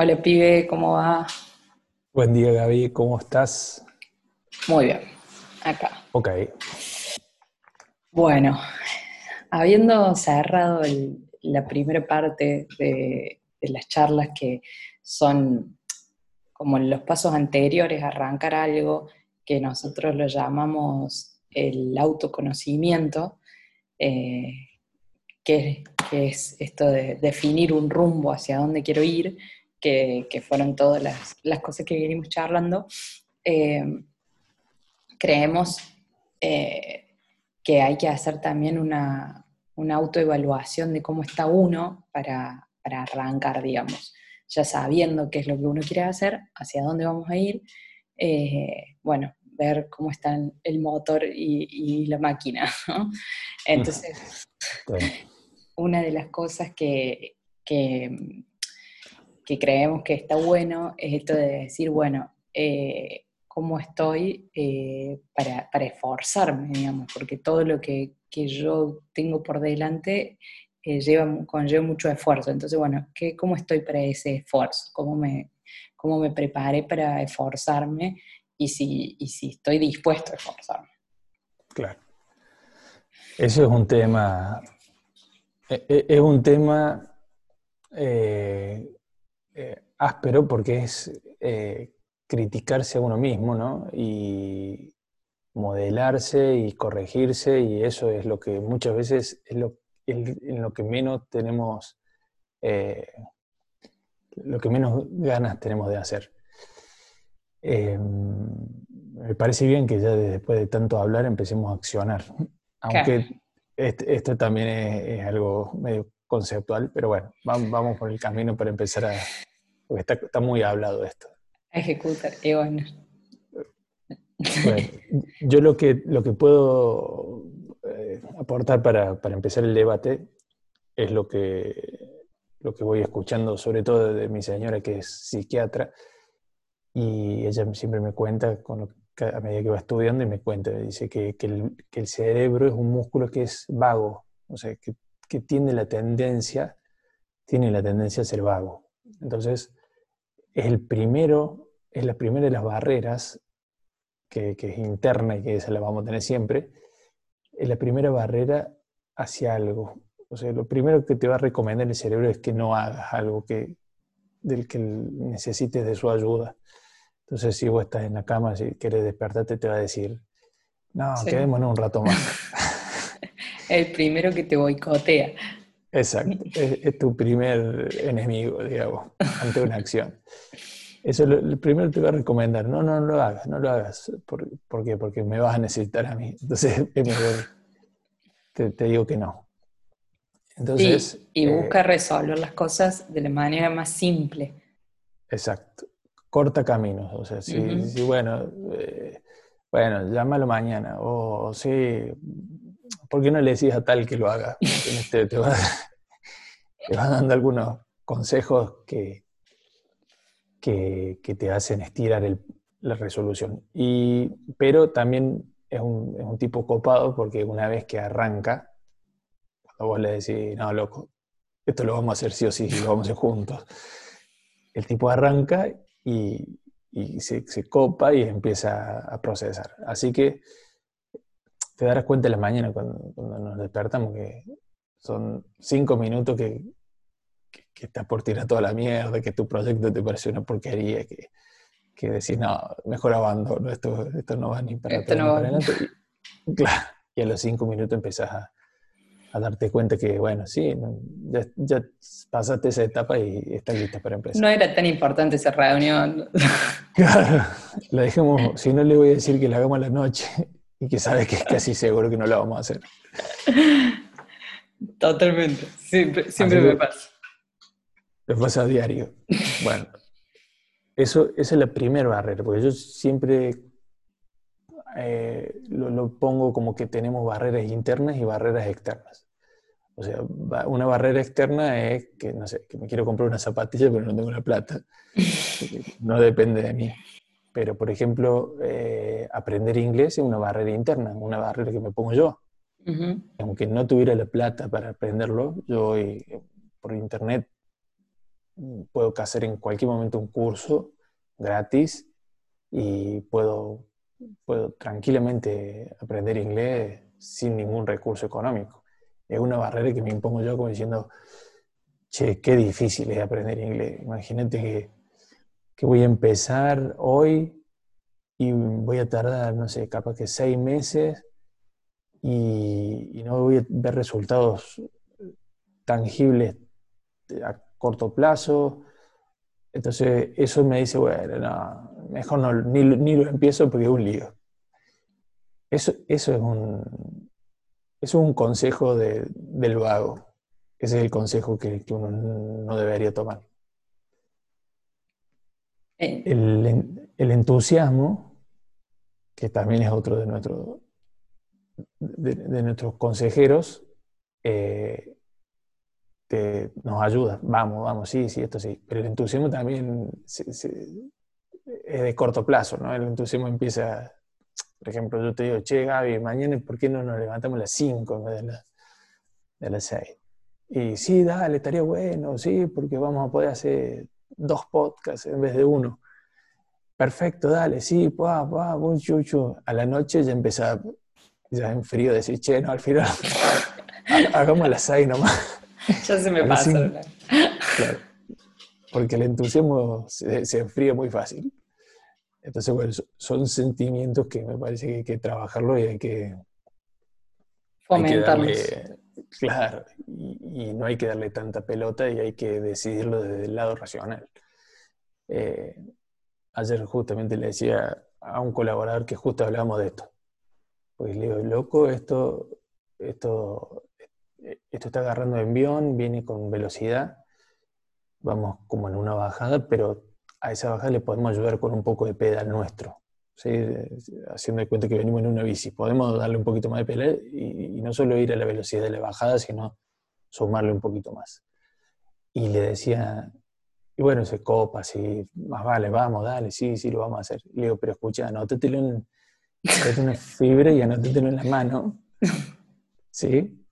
Hola pibe, ¿cómo va? Buen día Gaby, ¿cómo estás? Muy bien, acá. Ok. Bueno, habiendo cerrado la primera parte de, las charlas que son como los pasos anteriores a arrancar algo que nosotros lo llamamos el autoconocimiento, eh, que, es esto de definir un rumbo hacia dónde quiero ir, que, fueron todas las, cosas que venimos charlando, eh, creemos eh, que hay que hacer también una, autoevaluación de cómo está uno para, arrancar, digamos, ya sabiendo qué es lo que uno quiere hacer, hacia dónde vamos a ir, eh, bueno, ver cómo están el motor y, la máquina, Entonces, una de las cosas que, que, creemos que está bueno es esto de decir, bueno, eh, cómo estoy eh, para, esforzarme, digamos, porque todo lo que, yo tengo por delante eh, lleva, conlleva mucho esfuerzo. Entonces, bueno, ¿qué, ¿cómo estoy para ese esfuerzo? ¿Cómo me, cómo me preparé para esforzarme? Y si, y si estoy dispuesto a esforzarme. Claro. Eso es un tema, e, e, es un tema áspero porque es criticarse a uno mismo, ¿no? Y modelarse y corregirse, y eso es lo que muchas veces es lo, en lo que menos tenemos, eh, lo que menos ganas tenemos de hacer. Em, me parece bien que ya después de tanto hablar empecemos a accionar, aunque esto también es, algo medio conceptual, pero bueno, vamos, por el camino para empezar a... porque está, está muy hablado esto ejecutar, y bueno. yo lo que, lo que puedo eh, aportar para, empezar el debate es lo que, lo que voy escuchando, sobre todo de mi señora que es psiquiatra, y ella siempre me cuenta, con a medida que va estudiando, y me cuenta, dice que, el, cerebro es un músculo que es vago, o sea, que, que tiene la tendencia, tiene la tendencia a ser vago. Entonces, es el primero, es la primera de las barreras que, es interna y que esa la vamos a tener siempre, es la primera barrera hacia algo. O sea, lo primero que te va a recomendar el cerebro es que no hagas algo que, del que necesites de su ayuda. Entonces, si vos estás en la cama, si quieres despertarte, te va a decir, no, quedémonos un rato más. el primero que te boicotea. Exacto, es, tu primer enemigo, digamos, ante una acción. Eso es lo, primero que te voy a recomendar. No, no, no lo hagas, no lo hagas. ¿Por, qué? Porque me vas a necesitar a mí. Entonces, es mejor, te, digo que no. Entonces, y, eh, busca resolver las cosas de la manera más simple. Exacto. Corta caminos. O sea, si, bueno, eh, bueno, llámalo mañana. O sí, ¿por qué no le decís a tal que lo haga? Este, te, va, dando algunos consejos que, que, te hacen estirar la resolución. Y, pero también es un, tipo copado porque una vez que arranca, cuando vos le decís, no, loco, esto lo vamos a hacer sí o sí, lo vamos a hacer juntos, el tipo arranca y, se, se, copa y empieza a procesar. Así que te darás cuenta en la mañana cuando, nos despertamos que son cinco minutos que, que, estás por tirar toda la mierda, que tu proyecto te parece una porquería, que, que decís, no, mejor abandono, esto, esto no va ni para adelante. Y, claro, y a los cinco minutos empezás a, a darte cuenta que, bueno, sí, ya, ya, pasaste esa etapa y estás lista para empezar. No era tan importante esa reunión. Claro, la dejemos, si no le voy a decir que la hagamos a la noche y que sabe que es casi seguro que no lo vamos a hacer. Totalmente, siempre, siempre me pasa. Me pasa a diario. Bueno, eso, esa es la primera barrera, porque yo siempre eh, lo, pongo como que tenemos barreras internas y barreras externas. O sea, una barrera externa es que, no sé, que me quiero comprar una zapatilla pero no tengo la plata. No depende de mí. Pero, por ejemplo, eh, aprender inglés es una barrera interna, una barrera que me pongo yo. Aunque no tuviera la plata para aprenderlo, yo por internet puedo hacer en cualquier momento un curso gratis y puedo, puedo tranquilamente aprender inglés sin ningún recurso económico. Es una barrera que me impongo yo como diciendo, che, qué difícil es aprender inglés. Imagínate que, que voy a empezar hoy y voy a tardar, no sé, capaz que seis meses y, no voy a ver resultados tangibles a corto plazo. Entonces, eso me dice, bueno, no, mejor no, ni, ni, lo empiezo porque es un lío. Eso, eso es, un, es un consejo del vago. Ese es el consejo que, uno no debería tomar. El, entusiasmo, que también es otro de, nuestro, de, nuestros consejeros, eh, nos ayuda. Vamos, vamos, sí, sí, esto sí. Pero el entusiasmo también es de corto plazo, ¿no? El entusiasmo empieza, por ejemplo, yo te digo, che, Gaby, mañana, ¿por qué no nos levantamos a las 5 en vez de, de las 6? Y sí, dale, estaría bueno, sí, porque vamos a poder hacer dos podcasts en vez de uno. Perfecto, dale, sí, pa, pa, buen chuchu. A la noche ya empezaba, ya en frío, decir, che, no, al final, hagamos las seis nomás. Ya se me pasa. claro, porque el entusiasmo se, se, enfría muy fácil. Entonces, bueno, son sentimientos que me parece que hay que trabajarlo y hay que... Fomentarlos. Claro, y, no hay que darle tanta pelota y hay que decidirlo desde el lado racional. Eh, ayer justamente le decía a un colaborador que justo hablábamos de esto. Pues le digo, loco, esto, esto, esto está agarrando envión, viene con velocidad, vamos como en una bajada, pero a esa bajada le podemos ayudar con un poco de pedal nuestro. Haciendo de cuenta que venimos en una bici. Podemos darle un poquito más de pelea y, no solo ir a la velocidad de la bajada, sino sumarle un poquito más. Y le decía, y bueno, se copa, sí, más vale, vamos, dale, sí, sí, lo vamos a hacer. le digo, pero escucha, anótatelo en una fibra y anótatelo en la mano, ¿sí?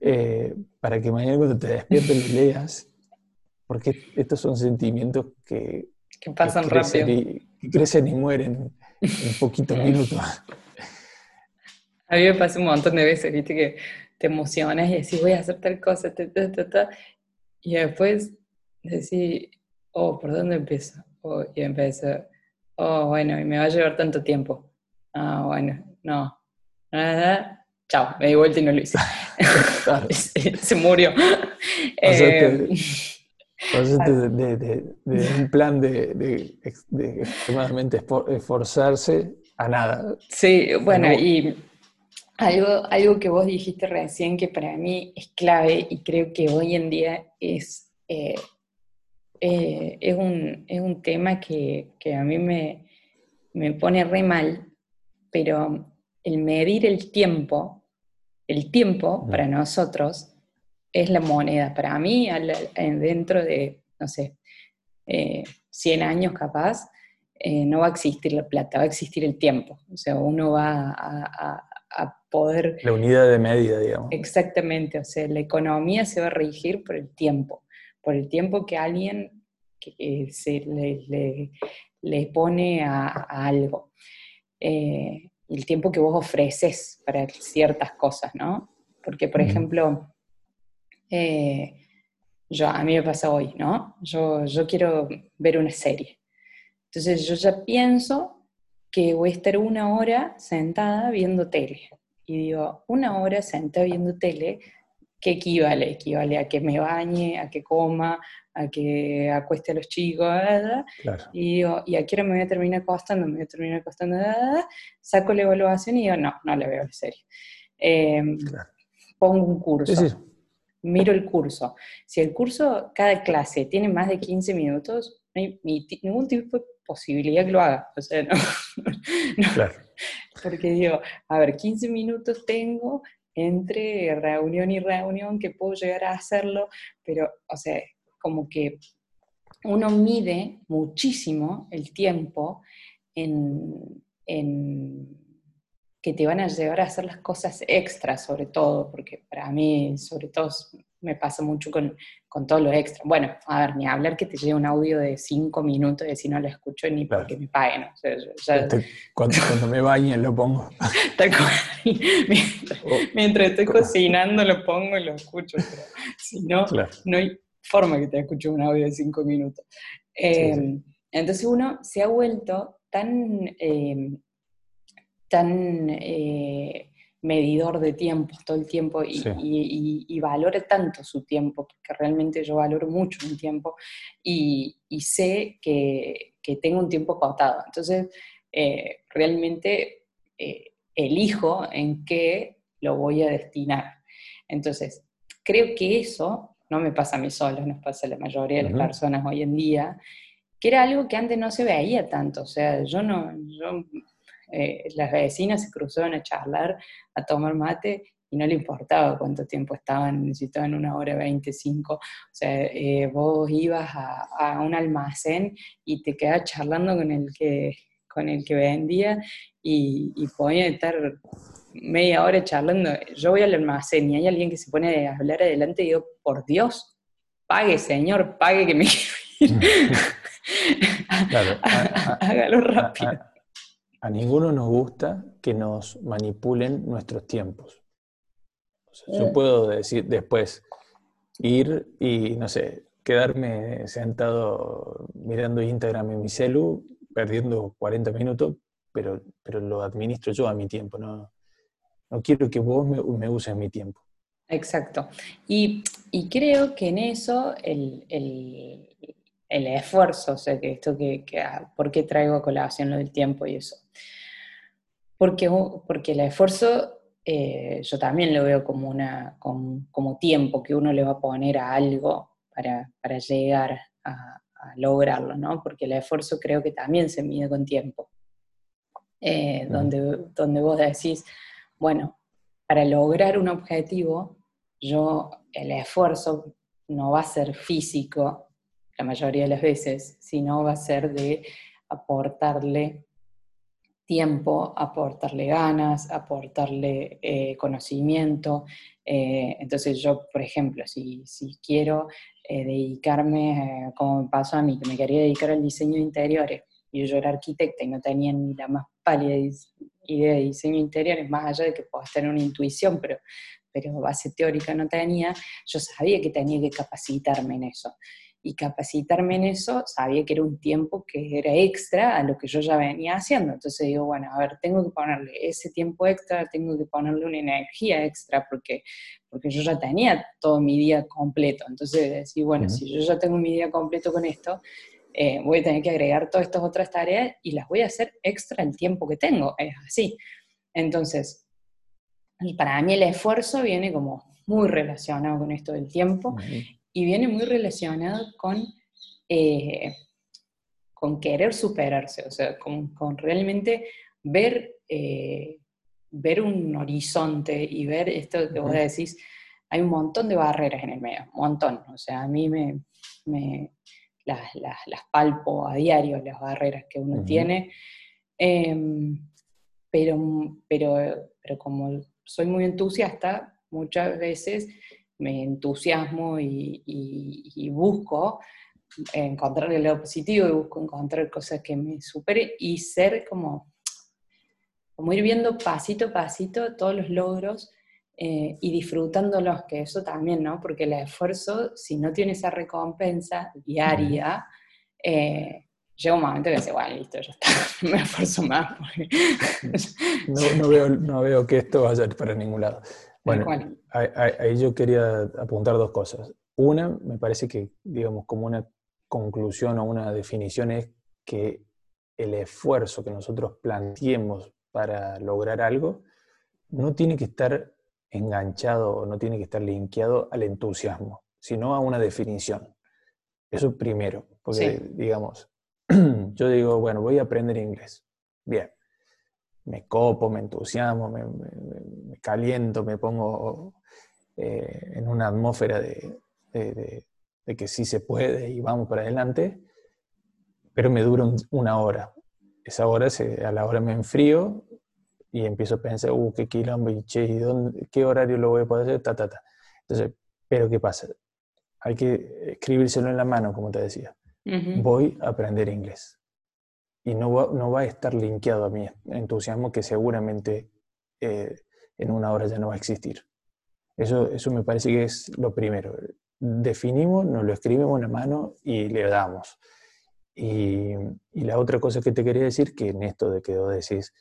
Eh, para que mañana cuando te despiertes lo leas, porque estos son sentimientos que, que pasan rápido. Y, que crecen y mueren en poquitos minutos. A mí me pasa un montón de veces, viste, que te emocionas y decís, voy a hacer tal cosa, y después decís, oh, ¿por dónde empiezo? Oh, y empiezo, oh, bueno, y me va a llevar tanto tiempo. Ah, bueno, no. Nada, chao, me di vuelta y no lo hice. Se murió. Eh, de, un plan de, extremadamente esforzarse a nada. Sí, bueno, y algo, algo que vos dijiste recién que para mí es clave y creo que hoy en día es, eh, eh, es, un, es, un, tema que, que a mí me, me, pone re mal, pero el medir el tiempo, el tiempo para nosotros es la moneda. Para mí, dentro de, no sé, 100 eh, años capaz, eh, no va a existir la plata, va a existir el tiempo. O sea, uno va a, poder... La unidad de medida, digamos. Exactamente, o sea, la economía se va a regir por el tiempo, por el tiempo que alguien que, se le, pone a, algo. Eh, el tiempo que vos ofreces para ciertas cosas, ¿no? Porque, por ejemplo, eh, yo, a mí me pasa hoy, ¿no? Yo, yo quiero ver una serie. Entonces yo ya pienso que voy a estar una hora sentada viendo tele. Y digo, una hora sentada viendo tele, ¿qué equivale? Equivale a que me bañe, a que coma, a que acueste a los chicos, y digo, ¿y a qué hora me voy a terminar acostando? Me voy a terminar acostando, saco la evaluación y digo, no, no la veo en serio. Em, pongo un curso, miro el curso. Si el curso, cada clase tiene más de 15 minutos, no hay ningún tipo de posibilidad que lo haga. O sea, no, Claro. Porque digo, a ver, 15 minutos tengo entre reunión y reunión que puedo llegar a hacerlo, pero, o sea, como que uno mide muchísimo el tiempo en, que te van a llevar a hacer las cosas extras, sobre todo, porque para mí, sobre todo, me pasa mucho con, todo lo extra. Bueno, a ver, ni hablar que te llegue un audio de cinco minutos y si no lo escucho ni porque me paguen. cuando, me bañe lo pongo. mientras, estoy cocinando lo pongo y lo escucho, pero si no, no hay forma que te escuche un audio de cinco minutos. Eh, entonces uno se ha vuelto tan... Eh, tan eh, medidor de tiempo todo el tiempo y, valore tanto su tiempo, porque realmente yo valoro mucho mi tiempo y, sé que, tengo un tiempo acotado. Entonces, eh, realmente eh, elijo en qué lo voy a destinar. Entonces, creo que eso no me pasa a mí solo, nos pasa a la mayoría de las personas hoy en día, que era algo que antes no se veía tanto. O sea, yo no, yo eh, las vecinas se cruzaban a charlar, a tomar mate, y no le importaba cuánto tiempo estaban, necesitaban una hora 25. O sea, eh, vos ibas a, un almacén y te quedabas charlando con el que, con el que vendía y, y estar media hora charlando. Yo voy al almacén y hay alguien que se pone a hablar adelante y digo, por Dios, pague, señor, pague que me quiero ir. Hágalo rápido a ninguno nos gusta que nos manipulen nuestros tiempos. yo mm. puedo decir después, ir y, no sé, quedarme sentado mirando Instagram en mi celu, perdiendo 40 minutos, pero, pero lo administro yo a mi tiempo, no, no quiero que vos me, uses mi tiempo. Exacto. Y, creo que en eso el, el esfuerzo, o sea, que esto que, que ah, ¿por qué traigo a colaboración lo del tiempo y eso? Porque, porque el esfuerzo eh, yo también lo veo como, una, como, tiempo que uno le va a poner a algo para, para llegar a, lograrlo, ¿no? Porque el esfuerzo creo que también se mide con tiempo. Eh, donde, donde vos decís, bueno, para lograr un objetivo, yo el esfuerzo no va a ser físico, la mayoría de las veces, sino va a ser de aportarle tiempo, aportarle ganas, aportarle eh, conocimiento. Eh, entonces yo, por ejemplo, si, si quiero eh, dedicarme, como me pasó a mí, que me quería dedicar al diseño de interiores, y yo era arquitecta y no tenía ni la más pálida idea de diseño de interiores, más allá de que puedas tener una intuición, pero, pero base teórica no tenía, yo sabía que tenía que capacitarme en eso y capacitarme en eso, sabía que era un tiempo que era extra a lo que yo ya venía haciendo. Entonces digo, bueno, a ver, tengo que ponerle ese tiempo extra, tengo que ponerle una energía extra porque, porque yo ya tenía todo mi día completo. Entonces decir, bueno, si yo ya tengo mi día completo con esto, eh, voy a tener que agregar todas estas otras tareas y las voy a hacer extra el tiempo que tengo. Es así. Entonces, para mí el esfuerzo viene como muy relacionado con esto del tiempo y viene muy relacionado con, eh, con querer superarse, o sea, con, realmente ver, eh, ver un horizonte y ver esto que vos decís, hay un montón de barreras en el medio, un montón, o sea, a mí me, las, palpo a diario, las barreras que uno tiene, em, pero, pero, pero como soy muy entusiasta, muchas veces me entusiasmo y, busco encontrar el lado positivo y busco encontrar cosas que me superen y ser como, como ir viendo pasito a pasito todos los logros eh, y disfrutándolos, que eso también, ¿no? Porque el esfuerzo, si no tiene esa recompensa diaria, eh, llega un momento que dice, bueno, listo, ya está, me esfuerzo más. no, veo, no veo que esto vaya para ningún lado. Bueno, ahí, yo quería apuntar dos cosas. Una, me parece que, digamos, como una conclusión o una definición es que el esfuerzo que nosotros planteemos para lograr algo no tiene que estar enganchado o no tiene que estar linkeado al entusiasmo, sino a una definición. Eso primero, porque digamos, yo digo, bueno, voy a aprender inglés. Bien, me copo, me entusiasmo, me, caliento, me pongo eh, en una atmósfera de, que sí se puede y vamos para adelante, pero me dura una hora. Esa hora, a la hora me enfrío, y empiezo a pensar, uh, qué quilombo, y che, ¿y dónde, qué horario lo voy a poder hacer? Ta, ta, ta. Entonces, pero ¿qué pasa? Hay que escribírselo en la mano, como te decía. Voy a aprender inglés. Y no va, no va a estar linkeado a mi entusiasmo que seguramente eh, en una hora ya no va a existir. Eso, eso me parece que es lo primero. Definimos, nos lo escribimos en la mano y le damos. Y, y, la otra cosa que te quería decir, que en esto de que vos decís,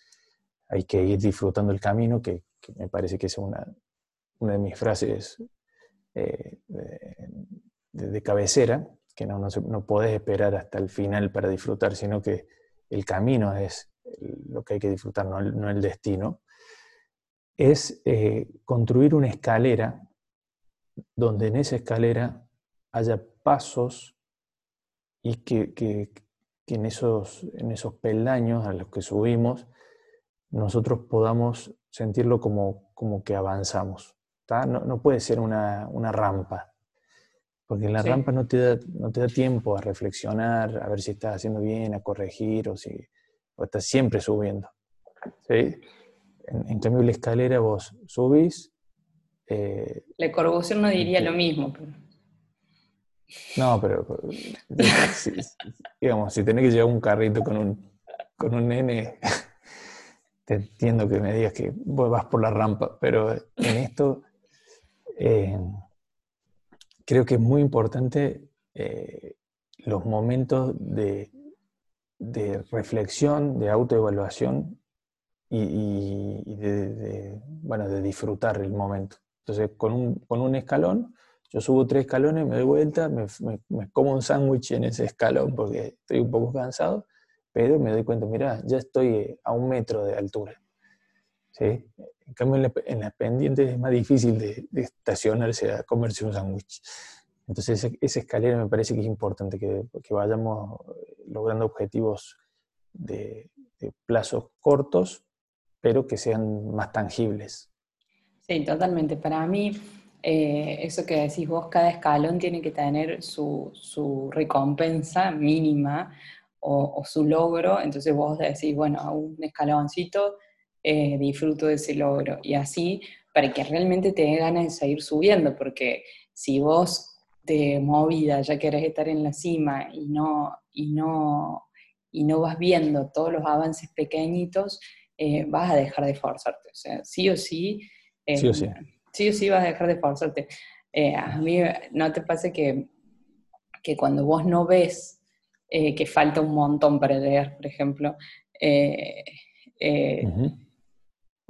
hay que ir disfrutando el camino, que, me parece que es una, una de mis frases eh, de, cabecera, que no, no, no, podés esperar hasta el final para disfrutar, sino que el camino es lo que hay que disfrutar, no el, no el destino, es eh, construir una escalera donde en esa escalera haya pasos y que, que, en, esos, en esos peldaños a los que subimos nosotros podamos sentirlo como, como que avanzamos. No, no, puede ser una, una rampa, porque en la rampa no te, da, no te da tiempo a reflexionar, a ver si estás haciendo bien, a corregir o si o estás siempre subiendo. ¿sí? En, cambio, la escalera vos subís. Eh, Le Corbusier no diría lo mismo. No, pero digamos, si tenés que llevar un carrito con un, con un nene, te entiendo que me digas que vos vas por la rampa, pero en esto eh, creo que es muy importante eh, los momentos de, de reflexión, de autoevaluación y, de, bueno, de disfrutar el momento. Entonces, con un, con un escalón, yo subo tres escalones, me doy vuelta, me, como un sándwich en ese escalón porque estoy un poco cansado, pero me doy cuenta, mira, ya estoy a un metro de altura. ¿Sí? En cambio, en, las pendientes es más difícil de, estacionarse a comerse un sándwich. Entonces, esa, escalera me parece que es importante, que, que vayamos logrando objetivos de, de plazos cortos pero que sean más tangibles. Sí, totalmente. Para mí, eh, eso que decís vos, cada escalón tiene que tener su, su recompensa mínima o, su logro, entonces vos decís, bueno, a un escaloncito eh, disfruto de ese logro, y así para que realmente te dé ganas de seguir subiendo, porque si vos de movida ya querés estar en la cima y no, y no, y no vas viendo todos los avances pequeñitos, eh, vas a dejar de esforzarte. O sea, sí o sí. Eh, sí o sí. Sí o sí vas a dejar de esforzarte. Eh, a mí no te pasa que, que cuando vos no ves que falta un montón para leer, por ejemplo,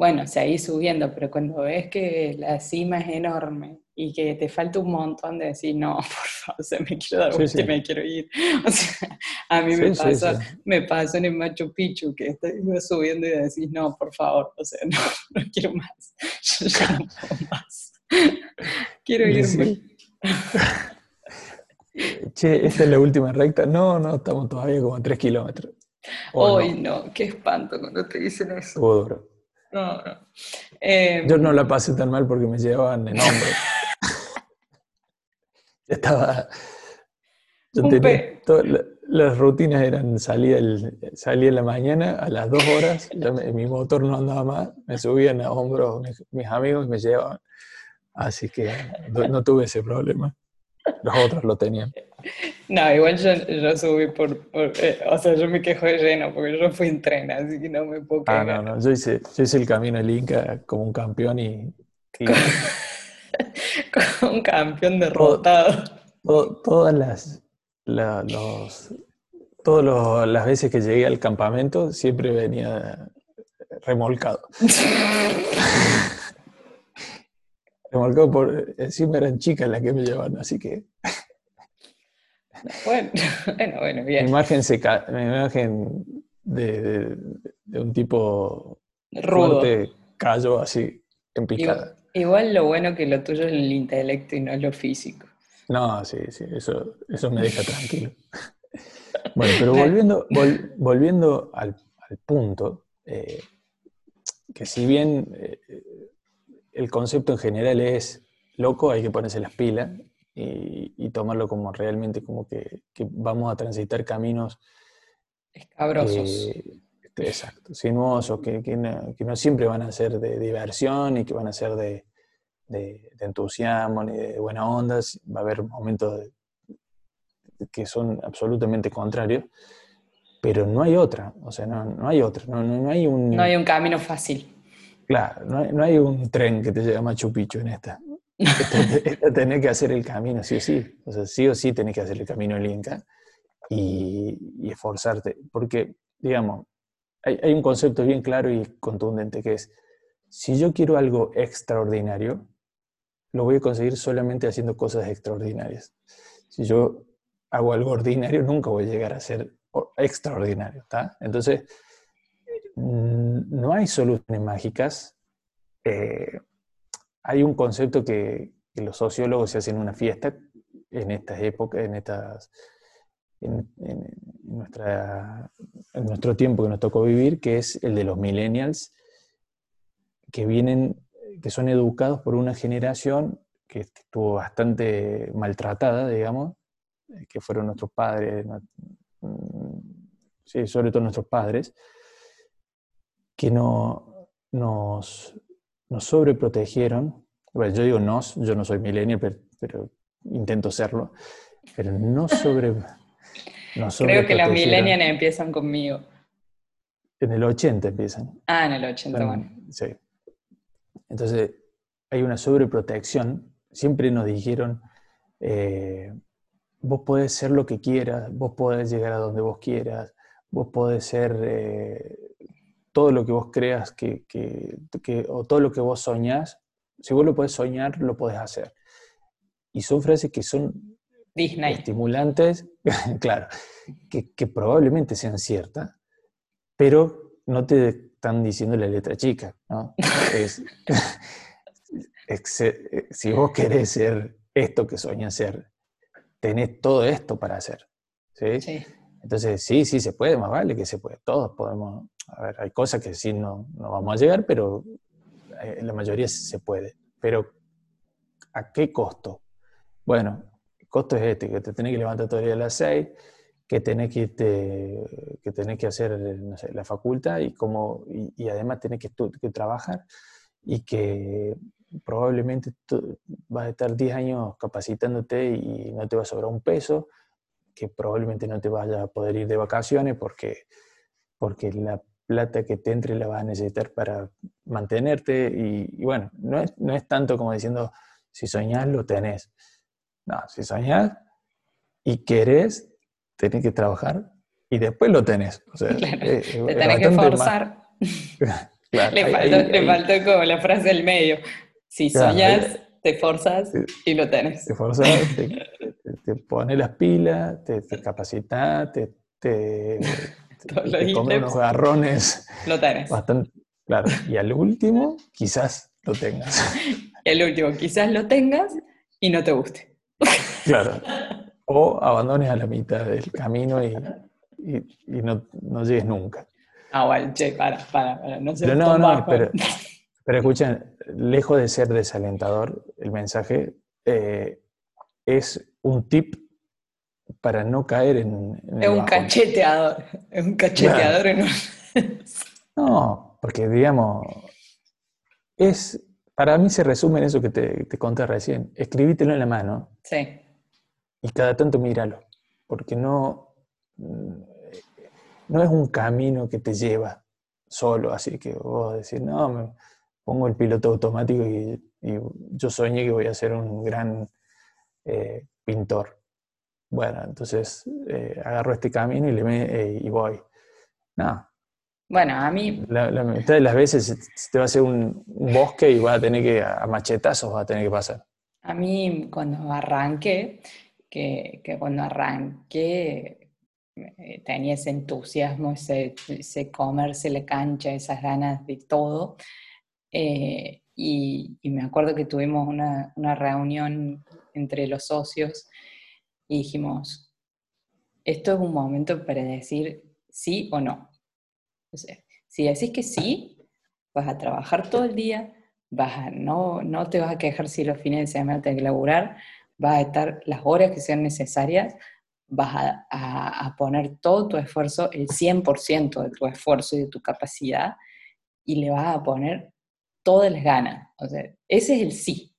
bueno, seguís subiendo, pero cuando ves que la cima es enorme y que te falta un montón de decir, no, por favor, o sea, me quiero dar vuelta y me quiero ir. O sea, a mí me, pasa, me pasa en el Machu Picchu que estoy subiendo y decís, no, por favor, o sea, no, no quiero más, yo ya no puedo más. quiero irme. Che, ¿esta es la última recta? No, no, estamos todavía como a tres kilómetros. Hoy no? qué espanto cuando te dicen eso. duro. No, no. Yo no la pasé tan mal porque me llevaban en hombro. estaba. Yo tenía las rutinas eran salía, el, salía en la mañana a las dos horas, mi motor no andaba más, me subían a hombros mis, amigos y me llevaban. Así que no, tuve ese problema. Los otros lo tenían. No, igual yo, yo subí por, eh, O sea, yo me quejo de lleno porque yo fui en tren, así que no me puedo quejar. Ah, no, no. Yo hice, yo hice el camino del Inca como un campeón y. como un campeón derrotado todas las, los, todas las veces que llegué al campamento siempre venía remolcado. remolcado por, encima eran chicas las que me llevaban, así que... bueno, bueno, bueno, bien. Mi imagen, se mi imagen de, un tipo rudo cayó así, en picada. igual lo bueno que lo tuyo es el intelecto y no lo físico. No, sí, sí, eso, eso me deja tranquilo. bueno, pero volviendo, volviendo al, punto, eh, que si bien eh, el concepto en general es loco, hay que ponerse las pilas y, tomarlo como realmente como que, vamos a transitar caminos escabrosos. Eh, exacto, sinuosos, que, que, no, siempre van a ser de diversión y que van a ser de, entusiasmo ni de buena onda, va a haber momentos que son absolutamente contrarios, pero no hay otra, o sea, no, hay otra, no, hay un... No hay un camino fácil. Claro, no hay, un tren que te lleve a Machu Picchu en esta. tenés que hacer el camino, sí o sí. O sea, sí o sí tenés que hacer el camino del Inca y, esforzarte. Porque, digamos, hay, un concepto bien claro y contundente que es, si yo quiero algo extraordinario, lo voy a conseguir solamente haciendo cosas extraordinarias. Si yo hago algo ordinario, nunca voy a llegar a ser extraordinario, ¿está? Entonces, no hay soluciones mágicas. Eh, hay un concepto que, los sociólogos se hacen una fiesta en estas épocas, en estas en, en nuestro tiempo que nos tocó vivir, que es el de los millennials, que vienen, que son educados por una generación que estuvo bastante maltratada, digamos, que fueron nuestros padres, mm, sí, sobre todo nuestros padres, que no, nos, nos sobreprotegieron. Bueno, yo digo nos, yo no soy millennial, pero, pero intento serlo, pero no sobre Creo que los millennials empiezan conmigo. En el 80 empiezan. Ah, en el 80, bueno. Sí. Entonces, hay una sobreprotección. Siempre nos dijeron, eh, vos podés ser lo que quieras, vos podés llegar a donde vos quieras, vos podés ser eh, todo lo que vos creas que, o todo lo que vos soñás. Si vos lo podés soñar, lo podés hacer. Y son frases que son Disney. estimulantes, claro, que, probablemente sean ciertas, pero no te están diciendo la letra chica, ¿no? si vos querés ser esto que soñás ser, tenés todo esto para hacer. ¿sí? Entonces, sí, sí se puede, más vale que se puede. Todos podemos, a ver, hay cosas que sí no, no vamos a llegar, pero eh, la mayoría se puede. Pero, ¿a qué costo? Bueno, costo es este, que te tenés que levantar todavía a las 6, que tenés que, que, tenés que hacer la facultad y, como, y, además tenés que, que, trabajar y que probablemente vas a estar 10 años capacitándote y no te va a sobrar un peso, que probablemente no te vaya a poder ir de vacaciones porque, porque la plata que te entre la vas a necesitar para mantenerte y, bueno, no es, no es tanto como diciendo, si soñás lo tenés. No, si soñás y querés, tenés que trabajar y después lo tenés. O sea, te tenés que forzar. le, faltó, como la frase del medio. Si soñás, te forzas y lo tenés. Te forzas, te, pones las pilas, te, capacitas, te, te, comes unos garrones. Lo tenés. Bastante, claro. Y al último, quizás lo tengas. Y al último, quizás lo tengas y no te guste. Claro. O abandones a la mitad del camino y, no, llegues nunca. Ah, bueno, che, para, para, no Pero no, no, pero, pero, escuchen, lejos de ser desalentador, el mensaje eh, es un tip para no caer en. es un cacheteador, es un cacheteador en No, porque digamos, es para mí se resume en eso que te, te conté recién. Escribítelo en la mano. Sí. Y cada tanto míralo. Porque no, no es un camino que te lleva solo, así que vos decís, no, me pongo el piloto automático y, yo soñé que voy a ser un gran eh, pintor. Bueno, entonces eh, agarro este camino y, le me, eh, y voy. No, bueno, a mí... La, mitad de las veces te va a hacer un, bosque y va a tener que, a machetazos va a tener que pasar. A mí cuando arranqué, que, cuando arranqué eh, tenía ese entusiasmo, ese, comerse la cancha, esas ganas de todo. Eh, y, me acuerdo que tuvimos una, una, reunión entre los socios y dijimos, esto es un momento para decir sí o no si decís que sí, vas a trabajar todo el día, vas no, no te vas a quejar si los fines de semana tenés que laburar, vas a estar las horas que sean necesarias, vas a, poner todo tu esfuerzo, el 100% de tu esfuerzo y de tu capacidad, y le vas a poner todas las ganas. O sea, ese es el sí.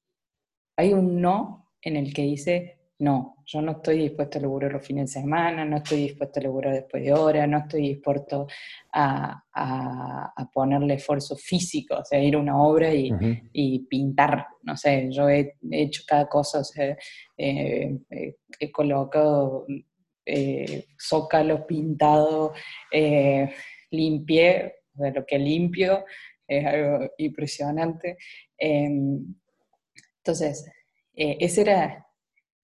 Hay un no en el que dice, no, yo no estoy dispuesto a laburar los fines de semana, no estoy dispuesto a laburar después de hora, no estoy dispuesto a, ponerle esfuerzo físico, o sea, ir a una obra y, pintar, no sé, yo he, hecho cada cosa, o sea, eh, eh, he colocado eh, zócalos pintados, eh, limpié, lo que limpio es algo impresionante. Em, entonces, ese era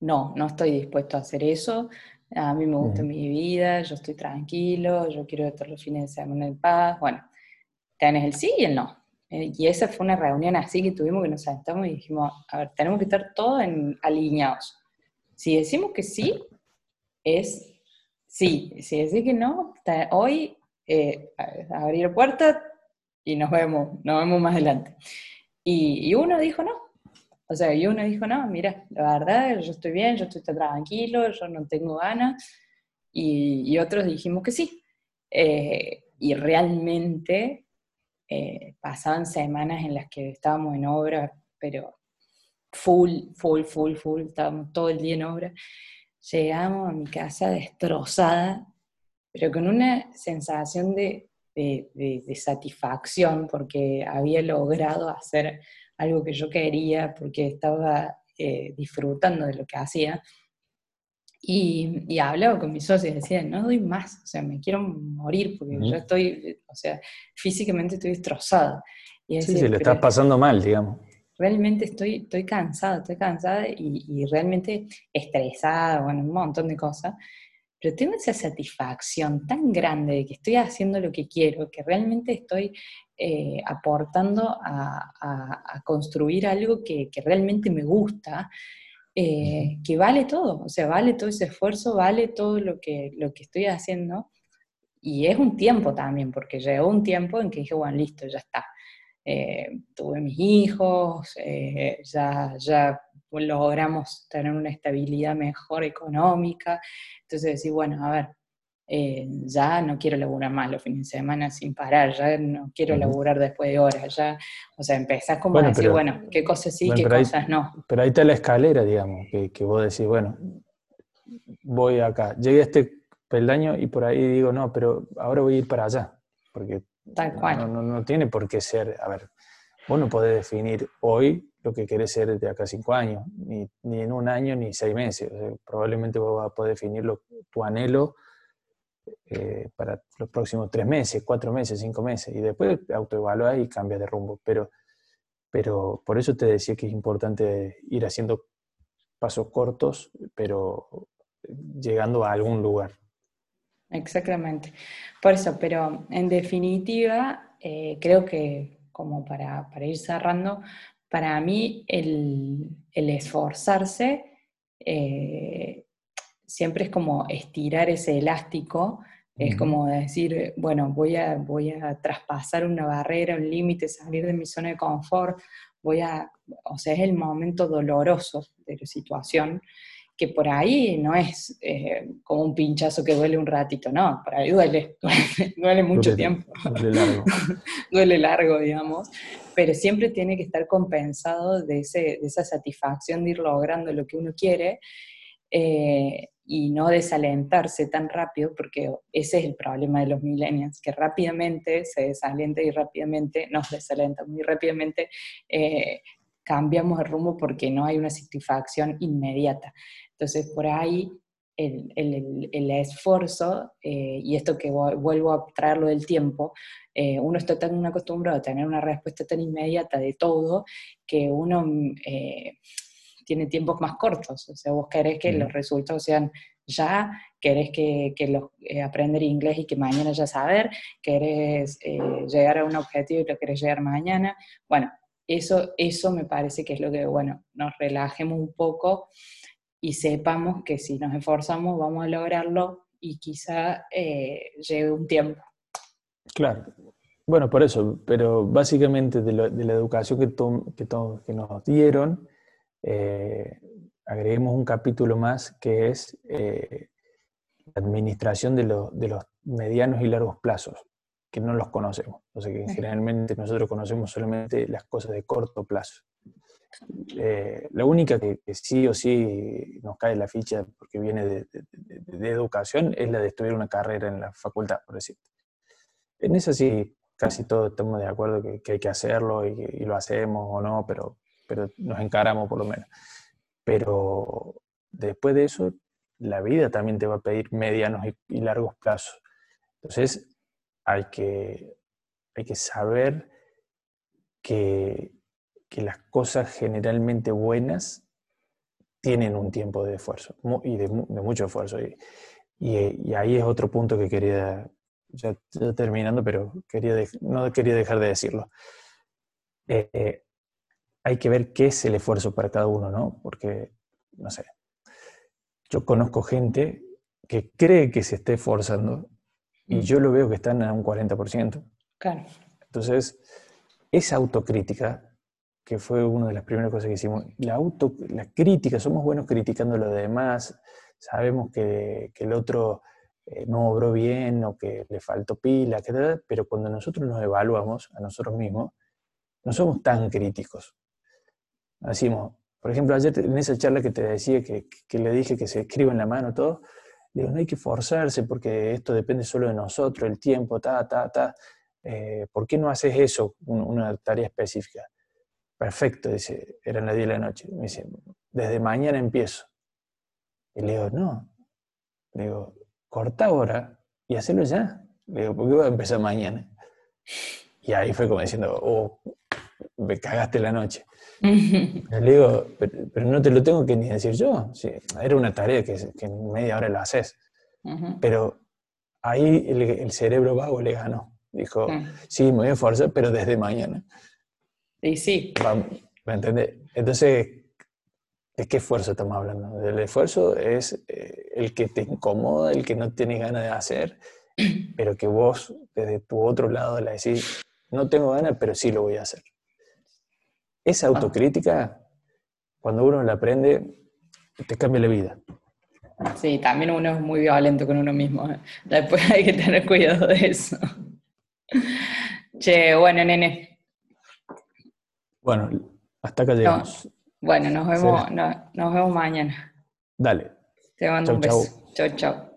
no, no estoy dispuesto a hacer eso. A mí me gusta mi vida, yo estoy tranquilo, yo quiero estar los fines de semana en paz. Bueno, tenés el sí y el no. Eh, y esa fue una reunión así que tuvimos que nos sentamos y dijimos, a ver, tenemos que estar todos en, alineados. Si decimos que sí, es sí. Si decís que no, hoy eh, abrir puerta y nos vemos, nos vemos más adelante. y uno dijo no, o sea, y uno dijo, no, mira, la verdad, yo estoy bien, yo estoy tranquilo, yo no tengo ganas. Y, otros dijimos que sí. Eh, y realmente eh, pasaban semanas en las que estábamos en obra, pero full, full, full, full, estábamos todo el día en obra. Llegamos a mi casa destrozada, pero con una sensación de, de satisfacción porque había logrado hacer algo que yo quería porque estaba eh, disfrutando de lo que hacía. Y, y, hablaba con mis socios decía, no doy más, o sea, me quiero morir porque yo estoy, o sea, físicamente estoy destrozada. Y sí, sí, le estás pasando mal, digamos. Realmente estoy, estoy cansada, estoy cansada y, y, realmente estresada, bueno, un montón de cosas, pero tengo esa satisfacción tan grande de que estoy haciendo lo que quiero, que realmente estoy eh, aportando a, construir algo que, realmente me gusta, eh, que vale todo, o sea, vale todo ese esfuerzo, vale todo lo que, lo que estoy haciendo. Y es un tiempo también, porque llegó un tiempo en que dije, bueno, listo, ya está. Eh, tuve mis hijos, ya, ya logramos tener una estabilidad mejor económica. Entonces decir, bueno, a ver, eh, ya no quiero laburar más los fines de semana sin parar, ya no quiero laburar después de horas, ya, o sea, empezás como a decir, bueno, qué cosas sí, qué cosas no. Pero ahí está la escalera, digamos, que, que, vos decís, bueno, voy acá, llegué a este peldaño y por ahí digo, no, pero ahora voy a ir para allá, porque No, no, no, tiene por qué ser, a ver, vos no podés definir hoy lo que querés ser de acá a cinco años, ni, ni en un año ni seis meses, probablemente vos vas a poder definir tu anhelo eh, para los próximos tres meses, cuatro meses, cinco meses, y después autoevaluar y cambia de rumbo. Pero, pero por eso te decía que es importante ir haciendo pasos cortos, pero llegando a algún lugar. Exactamente. Por eso, pero en definitiva, eh, creo que como para, para, ir cerrando, para mí el, el esforzarse eh, siempre es como estirar ese elástico, es como decir, bueno, voy a, voy a traspasar una barrera, un límite, salir de mi zona de confort, voy a, o sea, es el momento doloroso de la situación, que por ahí no es eh, como un pinchazo que duele un ratito, no, por ahí duele, duele, mucho tiempo. Duele largo. duele largo, digamos, pero siempre tiene que estar compensado de, ese, de esa satisfacción de ir logrando lo que uno quiere. Eh, y no desalentarse tan rápido, porque ese es el problema de los millennials, que rápidamente se desalienta y rápidamente nos desalenta, muy rápidamente eh, cambiamos el rumbo porque no hay una satisfacción inmediata. Entonces, por ahí el, el, el esfuerzo, eh, y esto que vuelvo a traerlo del tiempo, eh, uno está tan acostumbrado a tener una respuesta tan inmediata de todo que uno tiene tiempos más cortos. O sea, vos querés que los resultados sean ya, querés que, que los, eh, aprender inglés y que mañana ya saber, querés eh, llegar a un objetivo y lo querés llegar mañana. Bueno, eso, eso me parece que es lo que, bueno, nos relajemos un poco y sepamos que si nos esforzamos vamos a lograrlo y quizá eh, lleve un tiempo. Claro. Bueno, por eso, pero básicamente de, de la educación que, que, que nos dieron, eh, agreguemos un capítulo más que es eh, administración de, de los medianos y largos plazos, que no los conocemos. O sea que generalmente nosotros conocemos solamente las cosas de corto plazo. Eh, la única que, sí o sí nos cae la ficha porque viene de, educación es la de estudiar una carrera en la facultad, por decirte. En eso sí, casi todos estamos de acuerdo que, hay que hacerlo y, y, lo hacemos o no, pero, pero nos encaramos por lo menos. Pero después de eso, la vida también te va a pedir medianos y, largos plazos. Entonces, hay que, hay que saber que, las cosas generalmente buenas tienen un tiempo de esfuerzo y de, mucho esfuerzo. Y, y, ahí es otro punto que quería, ya, terminando, pero quería no quería dejar de decirlo. Eh, eh, hay que ver qué es el esfuerzo para cada uno, ¿no? Porque, no sé, yo conozco gente que cree que se esté esforzando y mm. yo lo veo que están a un 40%. Claro. Entonces, esa autocrítica, que fue una de las primeras cosas que hicimos, la, auto, la crítica, somos buenos criticando a los demás, sabemos que, el otro eh, no obró bien o que le faltó pila, pero cuando nosotros nos evaluamos a nosotros mismos, no somos tan críticos. Decimos, por ejemplo, ayer en esa charla que te decía que, le dije que se escriba en la mano todo, le digo, no hay que forzarse porque esto depende solo de nosotros, el tiempo, ta, ta, ta. Eh, ¿Por qué no haces eso, una tarea específica? Perfecto, dice, eran las 10 de la noche. Me dice, desde mañana empiezo. Y le digo, no. Le digo, corta ahora y hacelo ya. Le digo, ¿por qué voy a empezar mañana? Y ahí fue como diciendo, oh, me cagaste la noche. Le digo, pero, no te lo tengo que ni decir yo. era una tarea que, en media hora la haces. Pero ahí el, cerebro vago le ganó. Dijo, sí, me voy a esforzar, pero desde mañana. Y sí. ¿Me entiendes? Entonces, ¿de qué esfuerzo estamos hablando? El esfuerzo es eh, el que te incomoda, el que no tienes ganas de hacer, pero que vos desde tu otro lado le decís, no tengo ganas, pero sí lo voy a hacer. Esa autocrítica, cuando uno la aprende, te cambia la vida. Sí, también uno es muy violento con uno mismo. ¿eh? Después hay que tener cuidado de eso. Che, bueno, nene. Bueno, hasta acá llegamos. bueno, nos vemos, nos vemos mañana. Dale. Te mando un beso. Chau, chau.